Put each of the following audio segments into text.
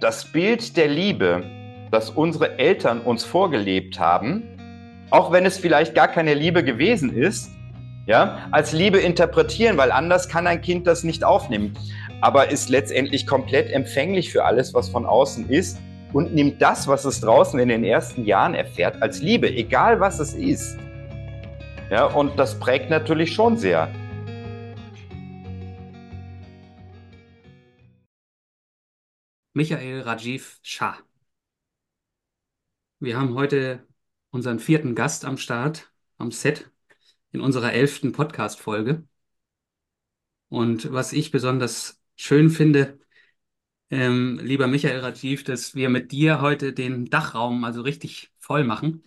das Bild der Liebe, das unsere Eltern uns vorgelebt haben, auch wenn es vielleicht gar keine Liebe gewesen ist, ja, als Liebe interpretieren, weil anders kann ein Kind das nicht aufnehmen, aber ist letztendlich komplett empfänglich für alles, was von außen ist und nimmt das, was es draußen in den ersten Jahren erfährt, als Liebe, egal was es ist. Ja, und das prägt natürlich schon sehr. Michael Rajiv Shah. Wir haben heute unseren vierten Gast am Start, am Set, in unserer elften Podcast-Folge. Und was ich besonders schön finde, ähm, lieber Michael Rajiv, dass wir mit dir heute den Dachraum also richtig voll machen.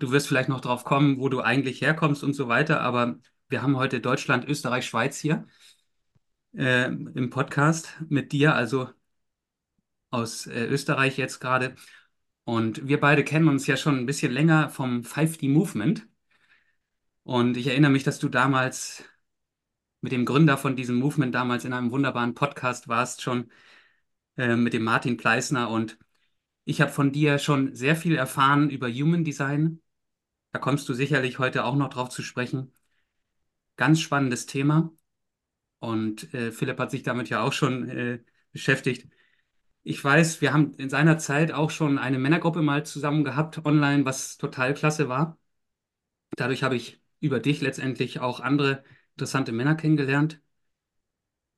Du wirst vielleicht noch drauf kommen, wo du eigentlich herkommst und so weiter, aber wir haben heute Deutschland, Österreich, Schweiz hier äh, im Podcast mit dir, also aus äh, Österreich jetzt gerade. Und wir beide kennen uns ja schon ein bisschen länger vom 5D Movement. Und ich erinnere mich, dass du damals mit dem Gründer von diesem Movement damals in einem wunderbaren Podcast warst, schon äh, mit dem Martin Pleisner. Und ich habe von dir schon sehr viel erfahren über Human Design. Da kommst du sicherlich heute auch noch drauf zu sprechen. Ganz spannendes Thema. Und äh, Philipp hat sich damit ja auch schon äh, beschäftigt. Ich weiß, wir haben in seiner Zeit auch schon eine Männergruppe mal zusammen gehabt online, was total klasse war. Dadurch habe ich über dich letztendlich auch andere interessante Männer kennengelernt.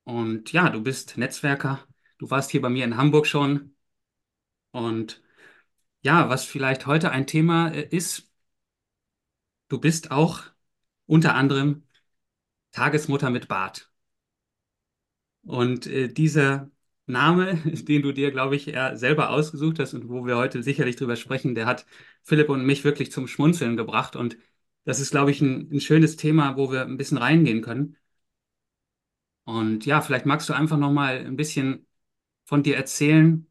Und ja, du bist Netzwerker. Du warst hier bei mir in Hamburg schon. Und ja, was vielleicht heute ein Thema äh, ist, du bist auch unter anderem Tagesmutter mit Bart. Und äh, dieser Name, den du dir, glaube ich, eher selber ausgesucht hast und wo wir heute sicherlich drüber sprechen, der hat Philipp und mich wirklich zum Schmunzeln gebracht. Und das ist, glaube ich, ein, ein schönes Thema, wo wir ein bisschen reingehen können. Und ja, vielleicht magst du einfach noch mal ein bisschen von dir erzählen,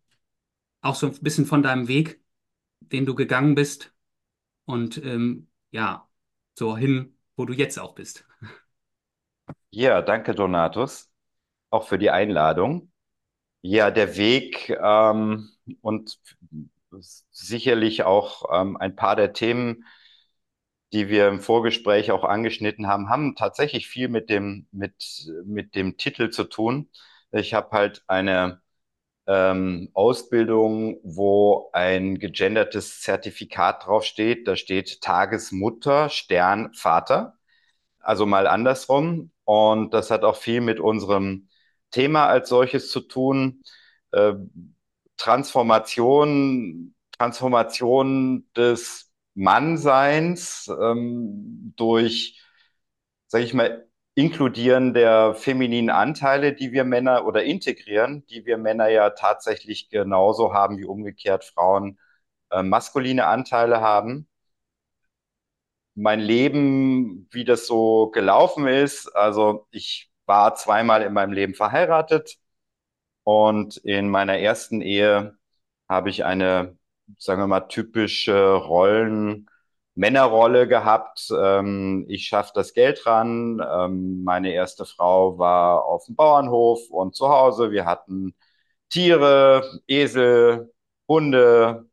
auch so ein bisschen von deinem Weg, den du gegangen bist und ähm, ja, so hin, wo du jetzt auch bist. Ja, danke, Donatus, auch für die Einladung. Ja, der Weg ähm, und sicherlich auch ähm, ein paar der Themen, die wir im Vorgespräch auch angeschnitten haben, haben tatsächlich viel mit dem, mit, mit dem Titel zu tun. Ich habe halt eine ähm, Ausbildung, wo ein gegendertes Zertifikat draufsteht. Da steht Tagesmutter, Stern, Vater. Also mal andersrum. Und das hat auch viel mit unserem Thema als solches zu tun. Äh, Transformation, Transformation des Mannseins ähm, durch, sage ich mal, Inkludieren der femininen Anteile, die wir Männer oder integrieren, die wir Männer ja tatsächlich genauso haben wie umgekehrt Frauen äh, maskuline Anteile haben. Mein Leben, wie das so gelaufen ist, also ich war zweimal in meinem Leben verheiratet und in meiner ersten Ehe habe ich eine, sagen wir mal, typische Rollen, Männerrolle gehabt. Ähm, ich schaffe das Geld ran. Ähm, meine erste Frau war auf dem Bauernhof und zu Hause. Wir hatten Tiere, Esel, Hunde,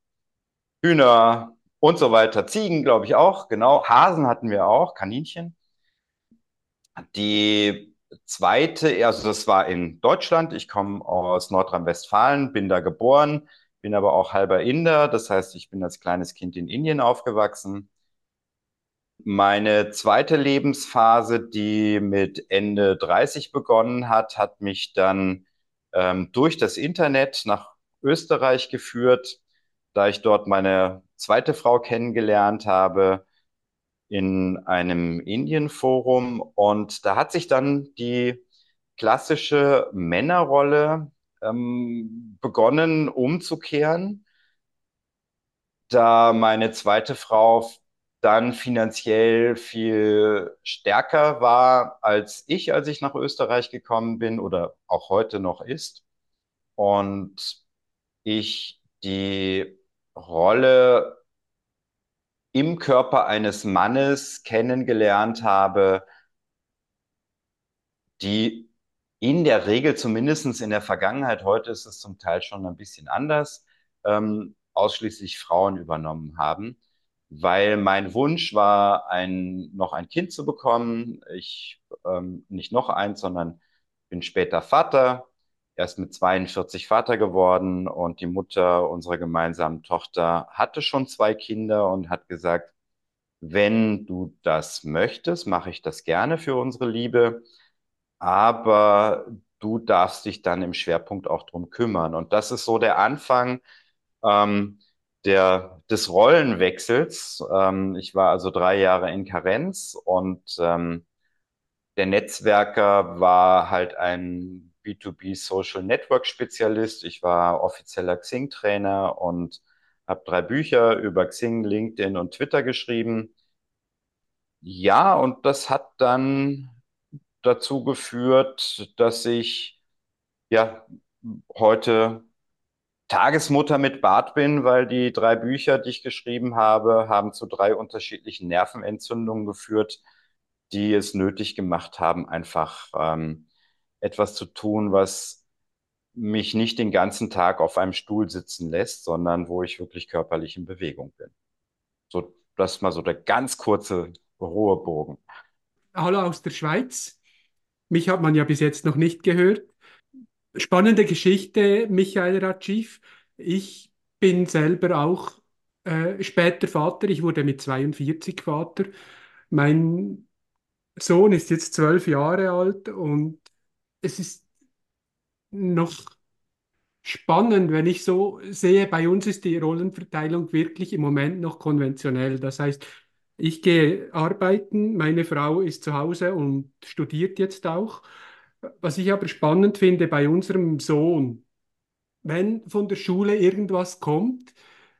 Hühner und so weiter. Ziegen, glaube ich, auch. Genau. Hasen hatten wir auch, Kaninchen. Die zweite, also das war in Deutschland. Ich komme aus Nordrhein-Westfalen, bin da geboren, bin aber auch halber Inder. Das heißt, ich bin als kleines Kind in Indien aufgewachsen. Meine zweite Lebensphase, die mit Ende 30 begonnen hat, hat mich dann ähm, durch das Internet nach Österreich geführt, da ich dort meine zweite Frau kennengelernt habe in einem Indienforum und da hat sich dann die klassische Männerrolle ähm, begonnen umzukehren, da meine zweite Frau dann finanziell viel stärker war als ich, als ich nach Österreich gekommen bin oder auch heute noch ist. Und ich die Rolle im Körper eines Mannes kennengelernt habe, die in der Regel, zumindest in der Vergangenheit, heute ist es zum Teil schon ein bisschen anders, ähm, ausschließlich Frauen übernommen haben, weil mein Wunsch war, ein, noch ein Kind zu bekommen. Ich ähm, nicht noch eins, sondern bin später Vater, erst mit 42 Vater geworden und die Mutter unserer gemeinsamen Tochter hatte schon zwei Kinder und hat gesagt, wenn du das möchtest, mache ich das gerne für unsere Liebe, aber du darfst dich dann im Schwerpunkt auch drum kümmern. Und das ist so der Anfang ähm, der, des Rollenwechsels. Ähm, ich war also drei Jahre in Karenz und ähm, der Netzwerker war halt ein B2B Social Network Spezialist. Ich war offizieller Xing-Trainer und habe drei Bücher über Xing, LinkedIn und Twitter geschrieben. Ja, und das hat dann dazu geführt, dass ich ja heute Tagesmutter mit Bart bin, weil die drei Bücher, die ich geschrieben habe, haben zu drei unterschiedlichen Nervenentzündungen geführt, die es nötig gemacht haben, einfach ähm, etwas zu tun, was mich nicht den ganzen Tag auf einem Stuhl sitzen lässt, sondern wo ich wirklich körperlich in Bewegung bin. So, das ist mal so der ganz kurze hohe Bogen. Hallo aus der Schweiz. Mich hat man ja bis jetzt noch nicht gehört. Spannende Geschichte, Michael Rajiv. Ich bin selber auch äh, später Vater. Ich wurde mit 42 Vater. Mein Sohn ist jetzt zwölf Jahre alt und es ist noch spannend, wenn ich so sehe, bei uns ist die Rollenverteilung wirklich im Moment noch konventionell. Das heißt, ich gehe arbeiten, meine Frau ist zu Hause und studiert jetzt auch. Was ich aber spannend finde bei unserem Sohn, wenn von der Schule irgendwas kommt,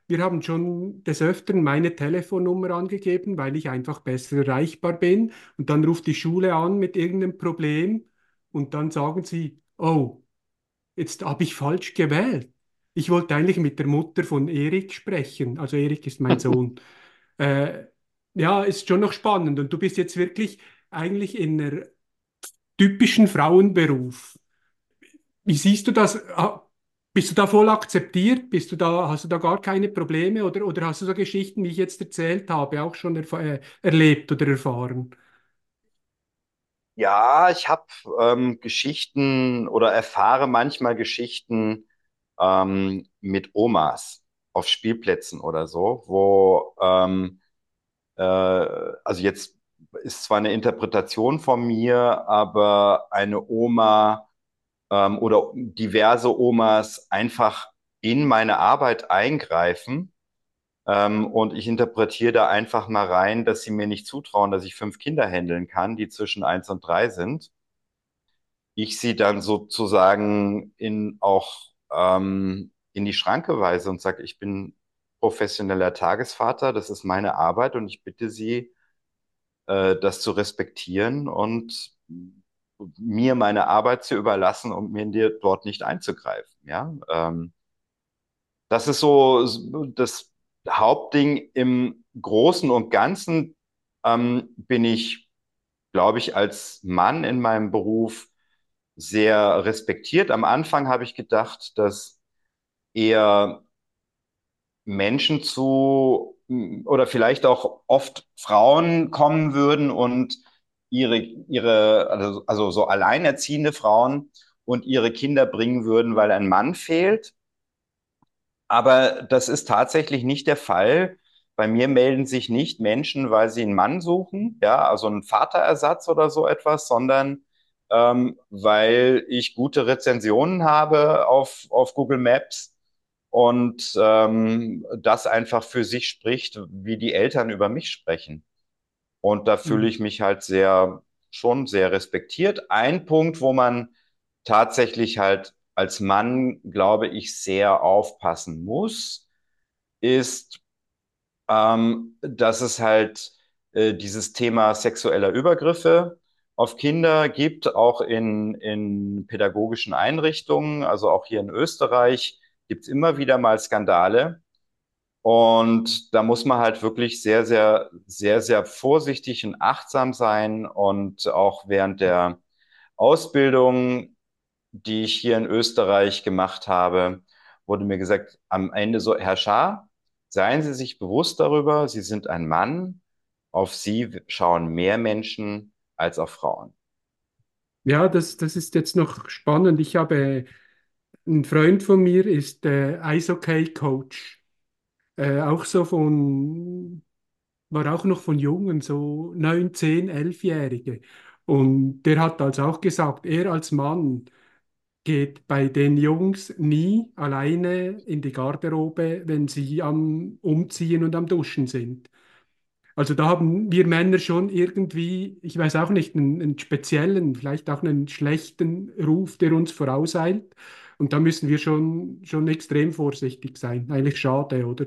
wir haben schon des Öfteren meine Telefonnummer angegeben, weil ich einfach besser erreichbar bin. Und dann ruft die Schule an mit irgendeinem Problem und dann sagen sie, oh, jetzt habe ich falsch gewählt. Ich wollte eigentlich mit der Mutter von Erik sprechen. Also Erik ist mein Sohn. äh, ja, ist schon noch spannend. Und du bist jetzt wirklich eigentlich in einer typischen Frauenberuf. Wie siehst du das? Bist du da voll akzeptiert? Bist du da, hast du da gar keine Probleme oder, oder hast du so Geschichten, wie ich jetzt erzählt habe, auch schon äh, erlebt oder erfahren? Ja, ich habe ähm, Geschichten oder erfahre manchmal Geschichten ähm, mit Omas auf Spielplätzen oder so, wo ähm, äh, also jetzt ist zwar eine Interpretation von mir, aber eine Oma ähm, oder diverse Omas einfach in meine Arbeit eingreifen. Ähm, und ich interpretiere da einfach mal rein, dass sie mir nicht zutrauen, dass ich fünf Kinder handeln kann, die zwischen eins und drei sind. Ich sie dann sozusagen in auch ähm, in die Schranke weise und sage, ich bin professioneller Tagesvater, das ist meine Arbeit und ich bitte Sie, äh, das zu respektieren und mir meine Arbeit zu überlassen und mir dort nicht einzugreifen. Ja, ähm, das ist so das Hauptding im Großen und Ganzen. Ähm, bin ich, glaube ich, als Mann in meinem Beruf sehr respektiert. Am Anfang habe ich gedacht, dass eher Menschen zu oder vielleicht auch oft Frauen kommen würden und ihre, ihre, also, also so alleinerziehende Frauen und ihre Kinder bringen würden, weil ein Mann fehlt. Aber das ist tatsächlich nicht der Fall. Bei mir melden sich nicht Menschen, weil sie einen Mann suchen, ja, also einen Vaterersatz oder so etwas, sondern ähm, weil ich gute Rezensionen habe auf, auf Google Maps und ähm, das einfach für sich spricht, wie die Eltern über mich sprechen. Und da fühle mhm. ich mich halt sehr, schon sehr respektiert. Ein Punkt, wo man tatsächlich halt als Mann, glaube ich, sehr aufpassen muss, ist, ähm, dass es halt äh, dieses Thema sexueller Übergriffe auf Kinder gibt, auch in, in pädagogischen Einrichtungen, also auch hier in Österreich gibt es immer wieder mal Skandale. Und da muss man halt wirklich sehr, sehr, sehr, sehr vorsichtig und achtsam sein und auch während der Ausbildung die ich hier in Österreich gemacht habe, wurde mir gesagt, am Ende so, Herr Schaar, seien Sie sich bewusst darüber, Sie sind ein Mann, auf Sie schauen mehr Menschen als auf Frauen. Ja, das, das ist jetzt noch spannend. Ich habe, ein Freund von mir ist äh, Eishockey-Coach. Äh, auch so von, war auch noch von Jungen, so 9, 10, 11-Jährige. Und der hat also auch gesagt, er als Mann geht bei den Jungs nie alleine in die Garderobe, wenn sie am Umziehen und am Duschen sind. Also da haben wir Männer schon irgendwie, ich weiß auch nicht, einen, einen speziellen, vielleicht auch einen schlechten Ruf, der uns vorauseilt. Und da müssen wir schon, schon extrem vorsichtig sein. Eigentlich schade, oder?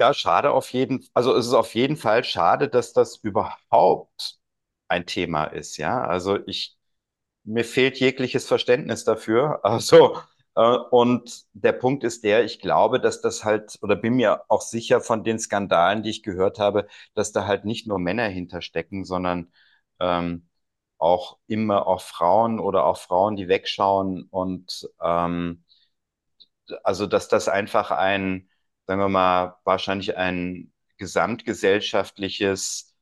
Ja, schade auf jeden, also es ist auf jeden Fall schade, dass das überhaupt ein Thema ist, ja. Also ich, mir fehlt jegliches Verständnis dafür. Also, äh, und der Punkt ist der, ich glaube, dass das halt, oder bin mir auch sicher von den Skandalen, die ich gehört habe, dass da halt nicht nur Männer hinterstecken, sondern ähm, auch immer auch Frauen oder auch Frauen, die wegschauen und ähm, also dass das einfach ein, sagen wir mal, wahrscheinlich ein gesamtgesellschaftliches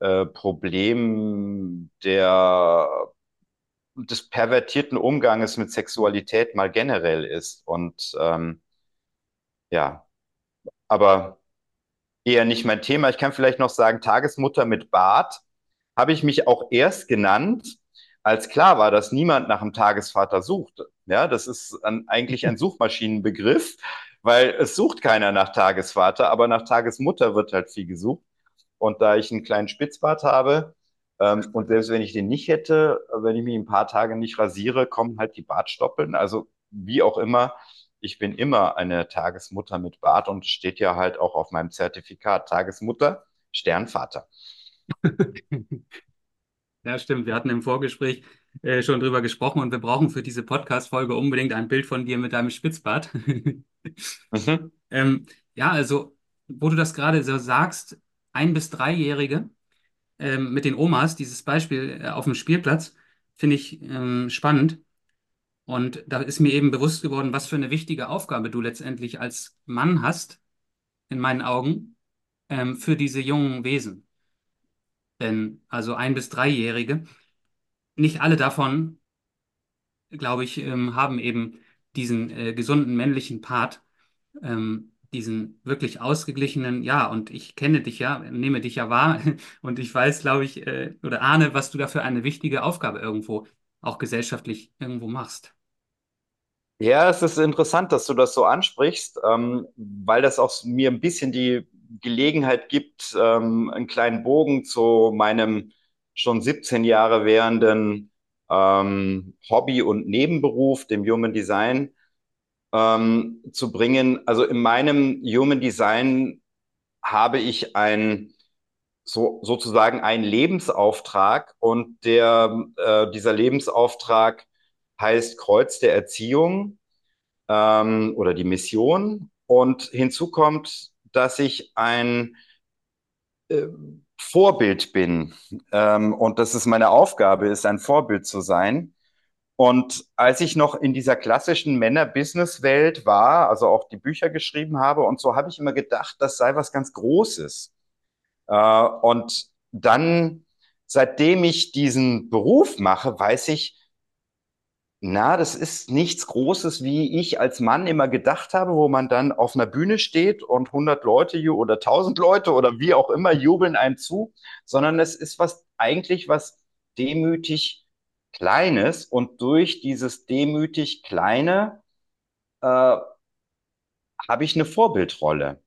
äh, Problem der, des pervertierten Umganges mit Sexualität mal generell ist. Und ähm, ja, aber eher nicht mein Thema. Ich kann vielleicht noch sagen, Tagesmutter mit Bart habe ich mich auch erst genannt, als klar war, dass niemand nach dem Tagesvater sucht. Ja, das ist ein, eigentlich ein Suchmaschinenbegriff, weil es sucht keiner nach Tagesvater, aber nach Tagesmutter wird halt viel gesucht. Und da ich einen kleinen Spitzbart habe, ähm, und selbst wenn ich den nicht hätte, wenn ich mich ein paar Tage nicht rasiere, kommen halt die Bartstoppeln. Also wie auch immer, ich bin immer eine Tagesmutter mit Bart und steht ja halt auch auf meinem Zertifikat Tagesmutter, Sternvater. Ja, stimmt. Wir hatten im Vorgespräch äh, schon drüber gesprochen und wir brauchen für diese Podcast-Folge unbedingt ein Bild von dir mit deinem Spitzbart. mhm. ähm, ja, also, wo du das gerade so sagst, ein- bis dreijährige ähm, mit den Omas, dieses Beispiel äh, auf dem Spielplatz, finde ich ähm, spannend. Und da ist mir eben bewusst geworden, was für eine wichtige Aufgabe du letztendlich als Mann hast, in meinen Augen, ähm, für diese jungen Wesen. Denn also ein- bis dreijährige, nicht alle davon, glaube ich, ähm, haben eben diesen äh, gesunden männlichen Part, ähm, diesen wirklich ausgeglichenen, ja, und ich kenne dich ja, nehme dich ja wahr und ich weiß, glaube ich, äh, oder ahne, was du da für eine wichtige Aufgabe irgendwo auch gesellschaftlich irgendwo machst. Ja, es ist interessant, dass du das so ansprichst, ähm, weil das auch mir ein bisschen die Gelegenheit gibt, ähm, einen kleinen Bogen zu meinem schon 17 Jahre währenden ähm, Hobby und Nebenberuf, dem Human Design, ähm, zu bringen. Also in meinem Human Design habe ich ein so, sozusagen einen Lebensauftrag und der, äh, dieser Lebensauftrag heißt Kreuz der Erziehung ähm, oder die Mission. Und hinzu kommt, dass ich ein äh, Vorbild bin. Ähm, und dass es meine Aufgabe ist, ein Vorbild zu sein. Und als ich noch in dieser klassischen Männer-Business-Welt war, also auch die Bücher geschrieben habe und so, habe ich immer gedacht, das sei was ganz Großes. Äh, und dann, seitdem ich diesen Beruf mache, weiß ich, na, das ist nichts Großes, wie ich als Mann immer gedacht habe, wo man dann auf einer Bühne steht und 100 Leute oder 1000 Leute oder wie auch immer jubeln einem zu, sondern es ist was eigentlich was demütig Kleines und durch dieses demütig Kleine äh, habe ich eine Vorbildrolle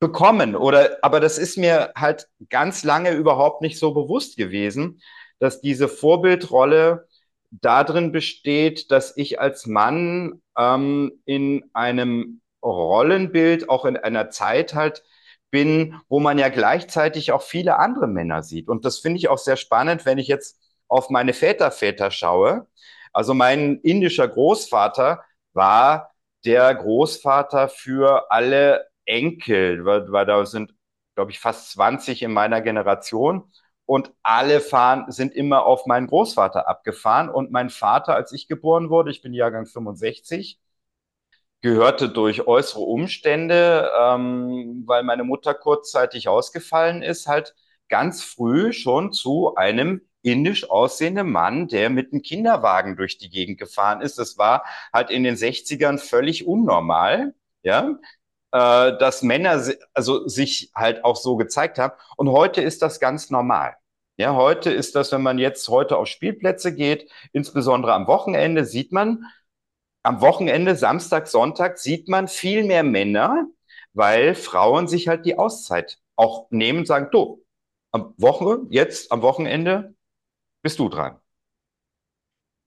bekommen oder aber das ist mir halt ganz lange überhaupt nicht so bewusst gewesen, dass diese Vorbildrolle darin besteht, dass ich als Mann ähm, in einem Rollenbild, auch in einer Zeit halt bin, wo man ja gleichzeitig auch viele andere Männer sieht. Und das finde ich auch sehr spannend, wenn ich jetzt auf meine Väterväter schaue. Also mein indischer Großvater war der Großvater für alle Enkel, weil, weil da sind, glaube ich, fast 20 in meiner Generation. und alle fahren, sind immer auf meinen Großvater abgefahren. Und mein Vater, als ich geboren wurde, ich bin Jahrgang 65, gehörte durch äußere Umstände, ähm, weil meine Mutter kurzzeitig ausgefallen ist, halt ganz früh schon zu einem indisch aussehenden Mann, der mit einem Kinderwagen durch die Gegend gefahren ist. Das war halt in den 60ern völlig unnormal, ja, äh, dass Männer also sich halt auch so gezeigt haben. Und heute ist das ganz normal. Ja, heute ist das, wenn man jetzt heute auf Spielplätze geht, insbesondere am Wochenende, sieht man, am Wochenende, Samstag, Sonntag, sieht man viel mehr Männer, weil Frauen sich halt die Auszeit auch nehmen und sagen, du, am Woche, jetzt am Wochenende bist du dran.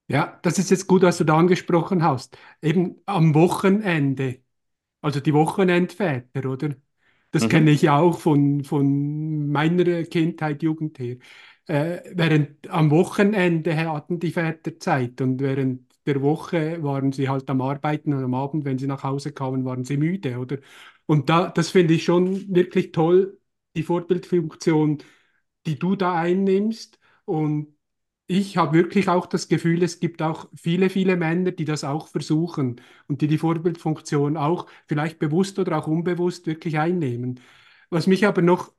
Ja, das ist jetzt gut, was du da angesprochen hast. Eben am Wochenende, also die Wochenendväter, oder? Das mhm. kenne ich auch von, von meiner Kindheit, Jugend her. Äh, während am Wochenende hatten die Väter Zeit und während der Woche waren sie halt am Arbeiten und am Abend, wenn sie nach Hause kamen, waren sie müde, oder? Und da, das finde ich schon wirklich toll, die Vorbildfunktion, die du da einnimmst. Und ich habe wirklich auch das Gefühl, es gibt auch viele, viele Männer, die das auch versuchen und die die Vorbildfunktion auch vielleicht bewusst oder auch unbewusst wirklich einnehmen. Was mich aber noch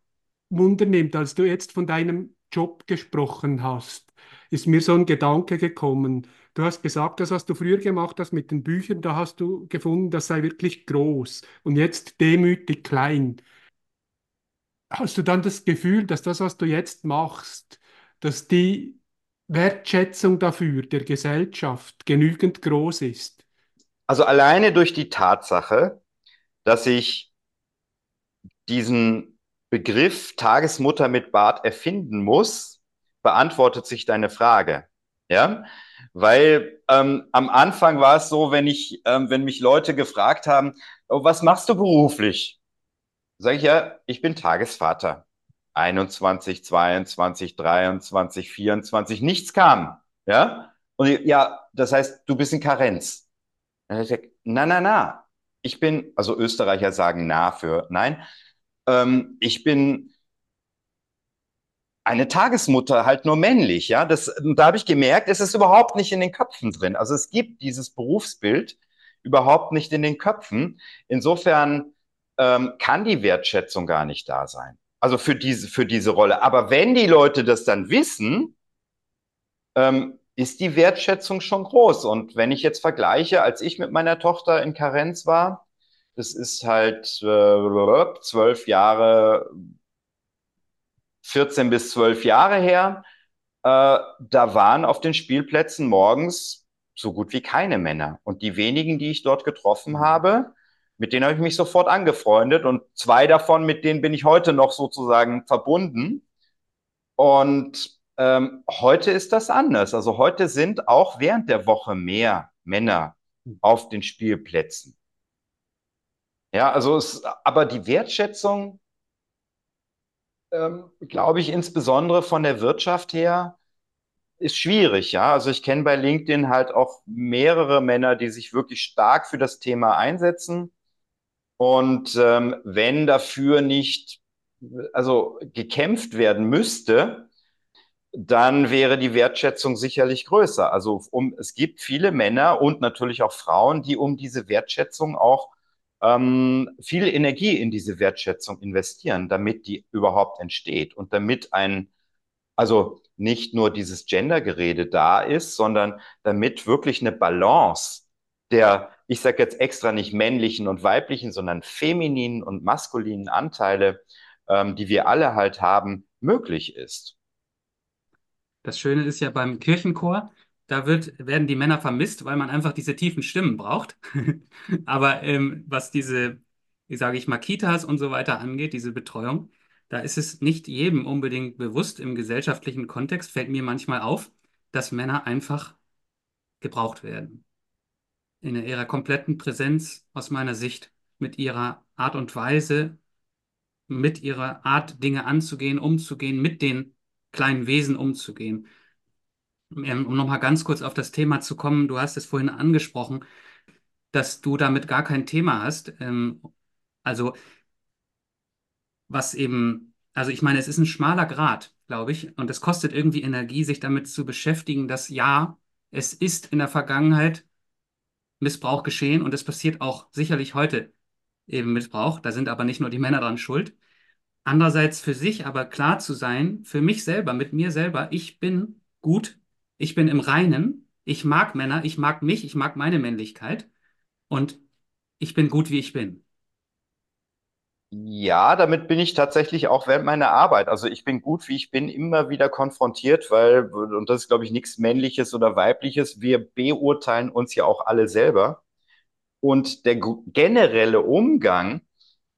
wundernimmt, als du jetzt von deinem Job gesprochen hast, ist mir so ein Gedanke gekommen. Du hast gesagt, das, was du früher gemacht hast mit den Büchern, da hast du gefunden, das sei wirklich groß und jetzt demütig klein. Hast du dann das Gefühl, dass das, was du jetzt machst, dass die Wertschätzung dafür der Gesellschaft genügend groß ist? Also alleine durch die Tatsache, dass ich diesen Begriff Tagesmutter mit Bart erfinden muss, beantwortet sich deine Frage. Ja, weil ähm, am Anfang war es so, wenn ich, ähm, wenn mich Leute gefragt haben, oh, was machst du beruflich? Sag ich ja, ich bin Tagesvater. 21, 22, 23, 24, nichts kam. Ja? Und ja, das heißt, du bist in Karenz. Dann ich gesagt, na, na, na. Ich bin, also Österreicher sagen na für nein. Ähm, ich bin eine Tagesmutter, halt nur männlich, ja. Das, da habe ich gemerkt, es ist überhaupt nicht in den Köpfen drin. Also es gibt dieses Berufsbild überhaupt nicht in den Köpfen. Insofern ähm, kann die Wertschätzung gar nicht da sein. Also für diese, für diese Rolle. Aber wenn die Leute das dann wissen, ähm, ist die Wertschätzung schon groß. Und wenn ich jetzt vergleiche, als ich mit meiner Tochter in Karenz war, das ist halt äh, zwölf Jahre, 14 bis zwölf Jahre her, äh, da waren auf den Spielplätzen morgens so gut wie keine Männer. Und die wenigen, die ich dort getroffen habe, mit denen habe ich mich sofort angefreundet und zwei davon, mit denen bin ich heute noch sozusagen verbunden. Und ähm, heute ist das anders. Also heute sind auch während der Woche mehr Männer auf den Spielplätzen. Ja, also es, aber die Wertschätzung, ähm, glaube ich, insbesondere von der Wirtschaft her, ist schwierig, ja. Also ich kenne bei LinkedIn halt auch mehrere Männer, die sich wirklich stark für das Thema einsetzen. Und ähm, wenn dafür nicht, also gekämpft werden müsste, dann wäre die Wertschätzung sicherlich größer. Also um, es gibt viele Männer und natürlich auch Frauen, die um diese Wertschätzung auch ähm, viel Energie in diese Wertschätzung investieren, damit die überhaupt entsteht und damit ein, also nicht nur dieses Gendergerede da ist, sondern damit wirklich eine Balance der, ich sage jetzt extra nicht männlichen und weiblichen, sondern femininen und maskulinen Anteile, ähm, die wir alle halt haben, möglich ist. Das Schöne ist ja beim Kirchenchor, da wird, werden die Männer vermisst, weil man einfach diese tiefen Stimmen braucht. Aber ähm, was diese, wie sage ich mal, Kitas und so weiter angeht, diese Betreuung, da ist es nicht jedem unbedingt bewusst im gesellschaftlichen Kontext, fällt mir manchmal auf, dass Männer einfach gebraucht werden in ihrer kompletten Präsenz aus meiner Sicht, mit ihrer Art und Weise, mit ihrer Art, Dinge anzugehen, umzugehen, mit den kleinen Wesen umzugehen. Ähm, um nochmal ganz kurz auf das Thema zu kommen, du hast es vorhin angesprochen, dass du damit gar kein Thema hast. Ähm, also, was eben, also ich meine, es ist ein schmaler Grat glaube ich. Und es kostet irgendwie Energie, sich damit zu beschäftigen, dass ja, es ist in der Vergangenheit Missbrauch geschehen und es passiert auch sicherlich heute eben Missbrauch. Da sind aber nicht nur die Männer dran schuld. Andererseits für sich aber klar zu sein, für mich selber, mit mir selber, ich bin gut, ich bin im Reinen, ich mag Männer, ich mag mich, ich mag meine Männlichkeit und ich bin gut, wie ich bin. Ja, damit bin ich tatsächlich auch während meiner Arbeit. Also ich bin gut, wie ich bin, immer wieder konfrontiert, weil, und das ist, glaube ich, nichts Männliches oder Weibliches, wir beurteilen uns ja auch alle selber. Und der generelle Umgang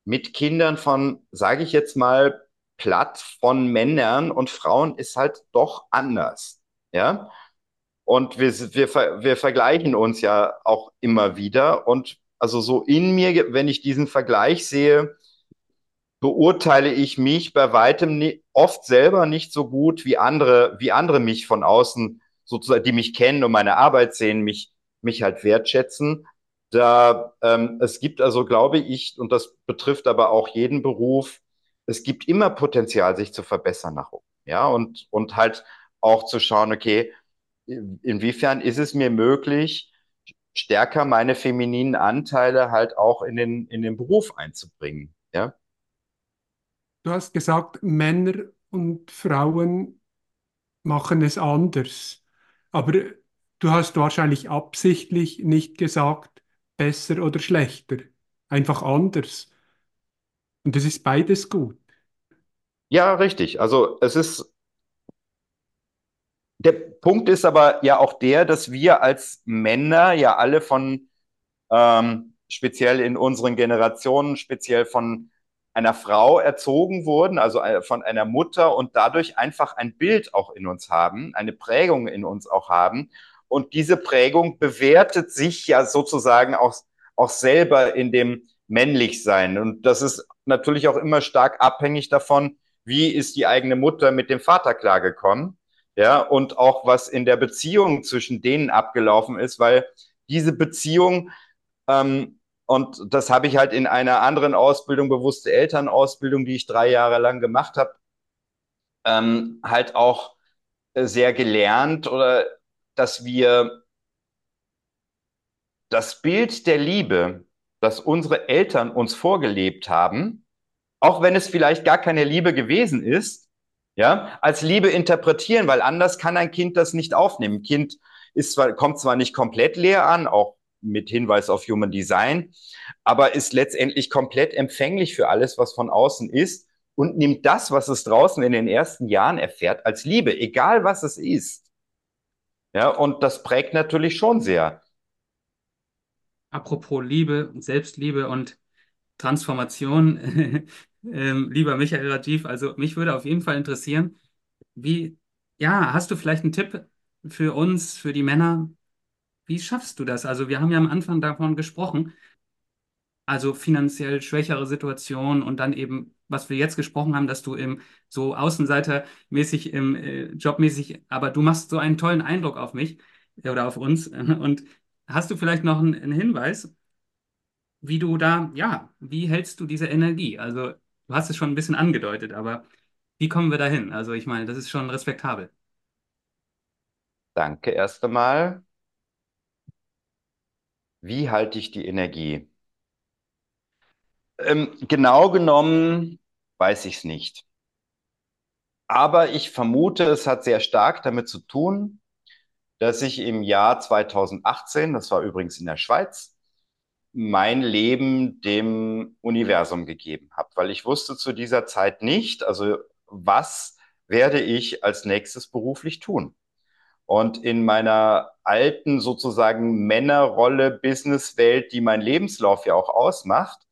mit Kindern von, sage ich jetzt mal, platt von Männern und Frauen ist halt doch anders. Ja. Und wir, wir, wir vergleichen uns ja auch immer wieder. Und also so in mir, wenn ich diesen Vergleich sehe, beurteile ich mich bei weitem oft selber nicht so gut, wie andere, wie andere mich von außen sozusagen, die mich kennen und meine Arbeit sehen, mich, mich halt wertschätzen. Da, ähm, es gibt also, glaube ich, und das betrifft aber auch jeden Beruf, es gibt immer Potenzial, sich zu verbessern nach oben. Ja, und, und halt auch zu schauen, okay, inwiefern ist es mir möglich, stärker meine femininen Anteile halt auch in den, in den Beruf einzubringen. Ja. Du hast gesagt, Männer und Frauen machen es anders. Aber du hast wahrscheinlich absichtlich nicht gesagt, besser oder schlechter. Einfach anders. Und es ist beides gut. Ja, richtig. Also es ist, der Punkt ist aber ja auch der, dass wir als Männer ja alle von, ähm, speziell in unseren Generationen, speziell von einer Frau erzogen wurden, also äh, von einer Mutter und dadurch einfach ein Bild auch in uns haben, eine Prägung in uns auch haben. Und diese Prägung bewertet sich ja sozusagen auch, auch selber in dem Männlichsein. Und das ist natürlich auch immer stark abhängig davon, wie ist die eigene Mutter mit dem Vater klargekommen. Ja, und auch was in der Beziehung zwischen denen abgelaufen ist, weil diese Beziehung ähm, und das habe ich halt in einer anderen Ausbildung, bewusste Elternausbildung, die ich drei Jahre lang gemacht habe, ähm, halt auch sehr gelernt oder dass wir das Bild der Liebe, das unsere Eltern uns vorgelebt haben, auch wenn es vielleicht gar keine Liebe gewesen ist, ja, als Liebe interpretieren, weil anders kann ein Kind das nicht aufnehmen. Ein Kind ist zwar, kommt zwar nicht komplett leer an, auch mit Hinweis auf Human Design, aber ist letztendlich komplett empfänglich für alles, was von außen ist und nimmt das, was es draußen in den ersten Jahren erfährt, als Liebe, egal was es ist. Ja, und das prägt natürlich schon sehr. Apropos Liebe, Selbstliebe und Transformation, ähm, lieber Michael Rajiv, also mich würde auf jeden Fall interessieren, wie, ja, hast du vielleicht einen Tipp für uns, für die Männer, wie schaffst du das? Also wir haben ja am Anfang davon gesprochen, also finanziell schwächere Situation und dann eben, was wir jetzt gesprochen haben, dass du im so Außenseitermäßig, im äh, Jobmäßig, aber du machst so einen tollen Eindruck auf mich äh, oder auf uns. Und hast du vielleicht noch einen, einen Hinweis, wie du da, ja, wie hältst du diese Energie? Also du hast es schon ein bisschen angedeutet, aber wie kommen wir dahin? Also ich meine, das ist schon respektabel. Danke erst einmal. Wie halte ich die Energie? Ähm, genau genommen weiß ich es nicht. Aber ich vermute, es hat sehr stark damit zu tun, dass ich im Jahr 2018, das war übrigens in der Schweiz, mein Leben dem Universum gegeben habe, weil ich wusste zu dieser Zeit nicht, also was werde ich als nächstes beruflich tun. Und in meiner alten sozusagen Männerrolle, Businesswelt, die mein Lebenslauf ja auch ausmacht,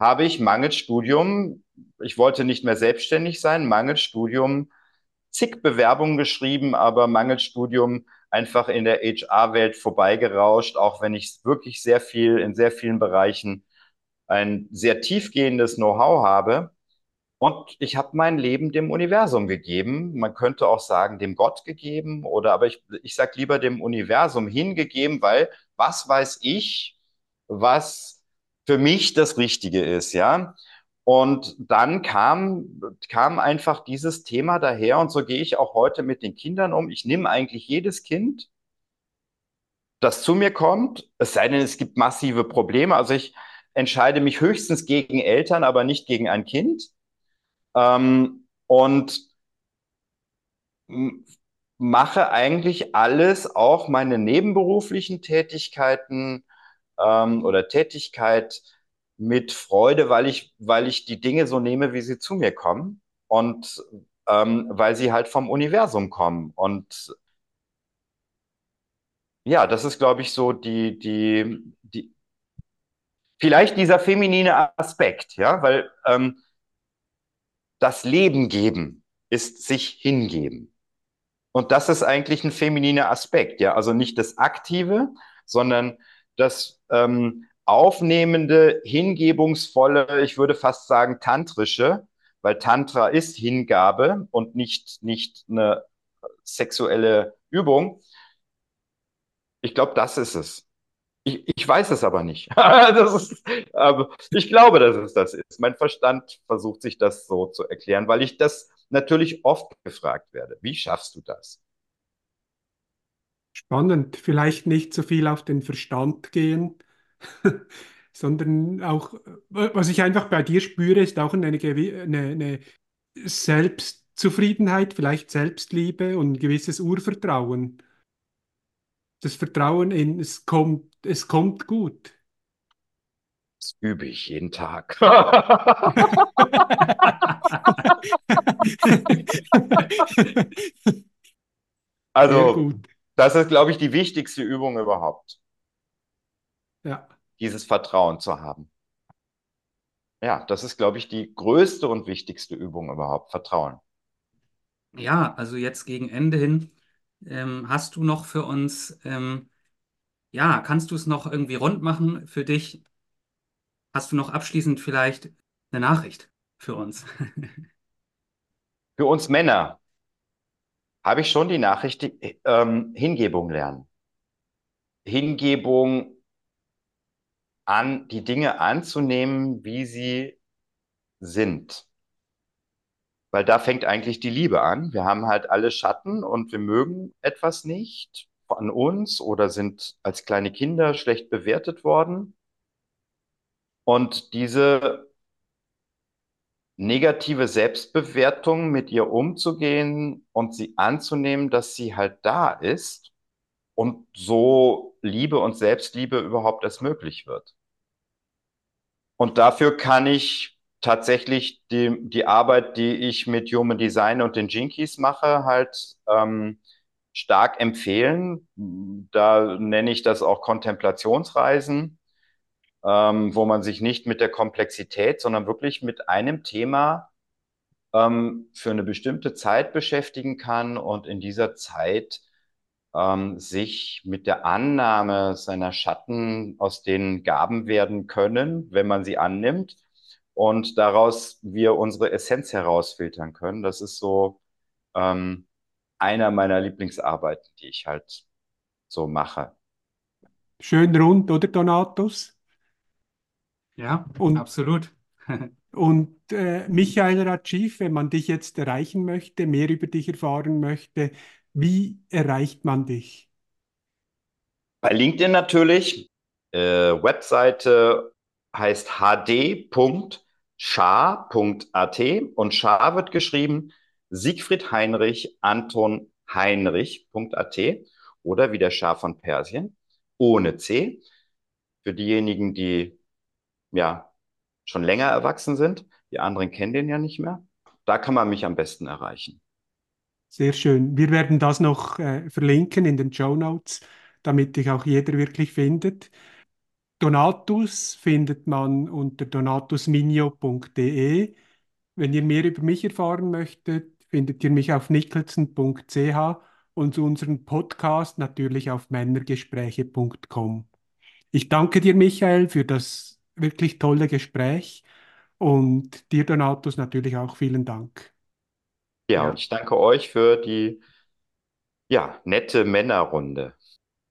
habe ich mangels Studium, ich wollte nicht mehr selbstständig sein, mangels Studium zig Bewerbungen geschrieben, aber mangels Studium einfach in der HR-Welt vorbeigerauscht, auch wenn ich wirklich sehr viel in sehr vielen Bereichen ein sehr tiefgehendes Know-how habe. Und ich habe mein Leben dem Universum gegeben. Man könnte auch sagen, dem Gott gegeben oder aber ich, ich sage lieber dem Universum hingegeben, weil was weiß ich, was für mich das Richtige ist, ja. Und dann kam, kam einfach dieses Thema daher und so gehe ich auch heute mit den Kindern um. Ich nehme eigentlich jedes Kind, das zu mir kommt, es sei denn, es gibt massive Probleme. Also ich entscheide mich höchstens gegen Eltern, aber nicht gegen ein Kind. Ähm, und mache eigentlich alles, auch meine nebenberuflichen Tätigkeiten ähm, oder Tätigkeit mit Freude, weil ich, weil ich die Dinge so nehme, wie sie zu mir kommen und ähm, weil sie halt vom Universum kommen. Und ja, das ist, glaube ich, so die, die, die, vielleicht dieser feminine Aspekt, ja, weil ähm, das Leben geben ist sich hingeben. Und das ist eigentlich ein femininer Aspekt, ja, also nicht das Aktive, sondern das ähm, aufnehmende, hingebungsvolle, ich würde fast sagen tantrische, weil Tantra ist Hingabe und nicht, nicht eine sexuelle Übung. Ich glaube, das ist es. Ich, ich weiß es aber nicht. ist, aber ich glaube, dass es das ist. Mein Verstand versucht sich das so zu erklären, weil ich das natürlich oft gefragt werde. Wie schaffst du das? Spannend. Vielleicht nicht so viel auf den Verstand gehen, sondern auch, was ich einfach bei dir spüre, ist auch eine, eine, eine Selbstzufriedenheit, vielleicht Selbstliebe und ein gewisses Urvertrauen. Das Vertrauen in, es kommt, es kommt gut. Das übe ich jeden Tag. also, das ist, glaube ich, die wichtigste Übung überhaupt. Ja. Dieses Vertrauen zu haben. Ja, das ist, glaube ich, die größte und wichtigste Übung überhaupt. Vertrauen. Ja, also jetzt gegen Ende hin, ähm, hast du noch für uns, ähm, ja, kannst du es noch irgendwie rund machen für dich? Hast du noch abschließend vielleicht eine Nachricht für uns? für uns Männer habe ich schon die Nachricht, ähm, Hingebung lernen. Hingebung an, die Dinge anzunehmen, wie sie sind. Weil da fängt eigentlich die Liebe an. Wir haben halt alle Schatten und wir mögen etwas nicht an uns oder sind als kleine Kinder schlecht bewertet worden. Und diese negative Selbstbewertung mit ihr umzugehen und sie anzunehmen, dass sie halt da ist und so Liebe und Selbstliebe überhaupt erst möglich wird. Und dafür kann ich tatsächlich die, die Arbeit, die ich mit Human Design und den Jinkies mache, halt ähm, stark empfehlen. Da nenne ich das auch Kontemplationsreisen, ähm, wo man sich nicht mit der Komplexität, sondern wirklich mit einem Thema ähm, für eine bestimmte Zeit beschäftigen kann und in dieser Zeit ähm, sich mit der Annahme seiner Schatten, aus denen Gaben werden können, wenn man sie annimmt, und daraus wir unsere Essenz herausfiltern können. Das ist so ähm, einer meiner Lieblingsarbeiten, die ich halt so mache. Schön rund, oder Donatus? Ja, und, absolut. und äh, Michael Rajiv, wenn man dich jetzt erreichen möchte, mehr über dich erfahren möchte, wie erreicht man dich? Bei LinkedIn natürlich. Äh, Webseite heißt hd.schar.at und Schar wird geschrieben Siegfried Heinrich Anton Heinrich.at oder wie der Schar von Persien ohne C. Für diejenigen, die ja schon länger erwachsen sind, die anderen kennen den ja nicht mehr. Da kann man mich am besten erreichen. Sehr schön. Wir werden das noch äh, verlinken in den Show Notes, damit dich auch jeder wirklich findet. Donatus findet man unter donatusminio.de. Wenn ihr mehr über mich erfahren möchtet, findet ihr mich auf nicholson.ch und unseren Podcast natürlich auf männergespräche.com. Ich danke dir, Michael, für das wirklich tolle Gespräch und dir, Donatus, natürlich auch vielen Dank. Ja, und ich danke euch für die ja, nette Männerrunde.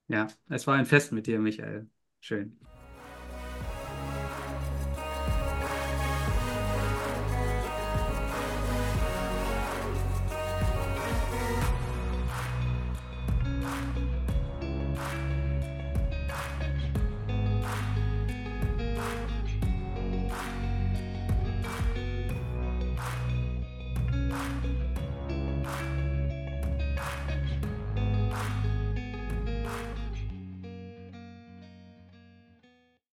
Ja, es war ein Fest mit dir, Michael. Schön.